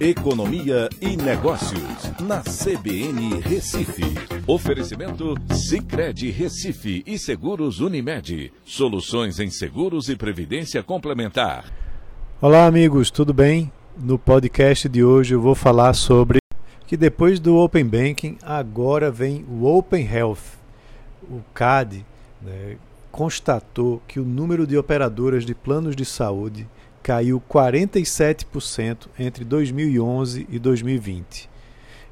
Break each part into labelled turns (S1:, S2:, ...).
S1: Economia e Negócios, na CBN Recife. Oferecimento Cicred Recife e Seguros Unimed. Soluções em seguros e previdência complementar.
S2: Olá, amigos, tudo bem? No podcast de hoje eu vou falar sobre que depois do Open Banking, agora vem o Open Health. O CAD né, constatou que o número de operadoras de planos de saúde caiu 47% entre 2011 e 2020.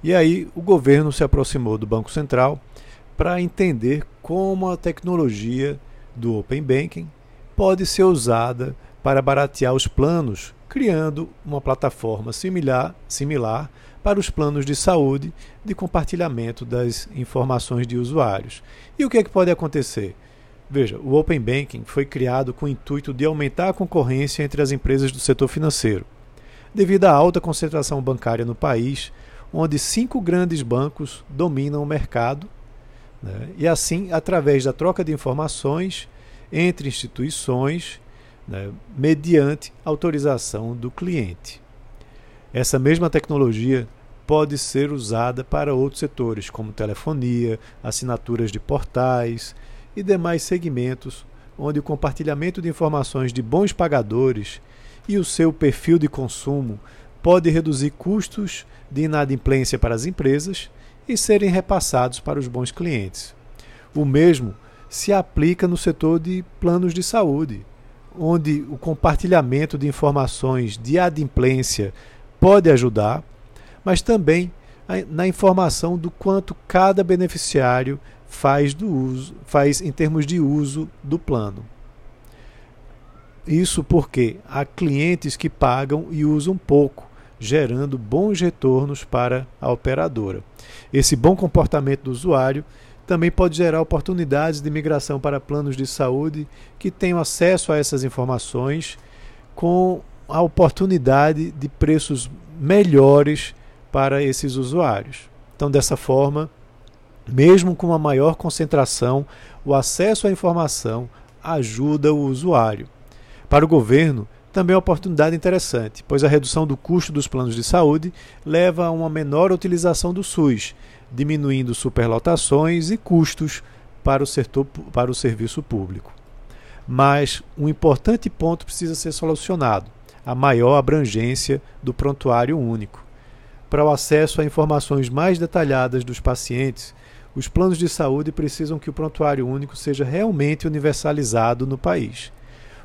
S2: E aí o governo se aproximou do Banco Central para entender como a tecnologia do Open Banking pode ser usada para baratear os planos, criando uma plataforma similar, similar para os planos de saúde de compartilhamento das informações de usuários. E o que, é que pode acontecer? Veja, o Open Banking foi criado com o intuito de aumentar a concorrência entre as empresas do setor financeiro. Devido à alta concentração bancária no país, onde cinco grandes bancos dominam o mercado, né, e assim, através da troca de informações entre instituições, né, mediante autorização do cliente. Essa mesma tecnologia pode ser usada para outros setores, como telefonia, assinaturas de portais e demais segmentos onde o compartilhamento de informações de bons pagadores e o seu perfil de consumo pode reduzir custos de inadimplência para as empresas e serem repassados para os bons clientes. O mesmo se aplica no setor de planos de saúde, onde o compartilhamento de informações de adimplência pode ajudar, mas também na informação do quanto cada beneficiário faz do uso, faz em termos de uso do plano. Isso porque há clientes que pagam e usam pouco, gerando bons retornos para a operadora. Esse bom comportamento do usuário também pode gerar oportunidades de migração para planos de saúde que tenham acesso a essas informações com a oportunidade de preços melhores para esses usuários. Então, dessa forma, mesmo com uma maior concentração, o acesso à informação ajuda o usuário. Para o governo, também é uma oportunidade interessante, pois a redução do custo dos planos de saúde leva a uma menor utilização do SUS, diminuindo superlotações e custos para o, setor, para o serviço público. Mas um importante ponto precisa ser solucionado: a maior abrangência do prontuário único. Para o acesso a informações mais detalhadas dos pacientes, os planos de saúde precisam que o prontuário único seja realmente universalizado no país.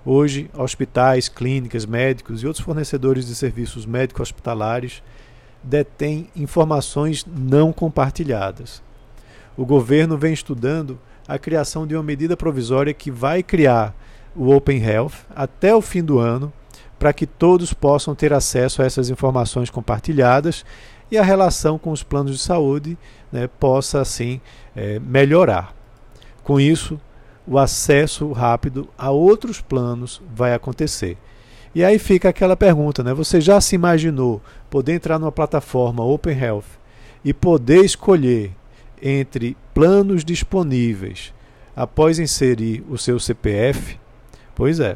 S2: Hoje, hospitais, clínicas, médicos e outros fornecedores de serviços médico-hospitalares detêm informações não compartilhadas. O governo vem estudando a criação de uma medida provisória que vai criar o Open Health até o fim do ano, para que todos possam ter acesso a essas informações compartilhadas e a relação com os planos de saúde né, possa assim é, melhorar. Com isso, o acesso rápido a outros planos vai acontecer. E aí fica aquela pergunta, né? Você já se imaginou poder entrar numa plataforma Open Health e poder escolher entre planos disponíveis após inserir o seu CPF? Pois é.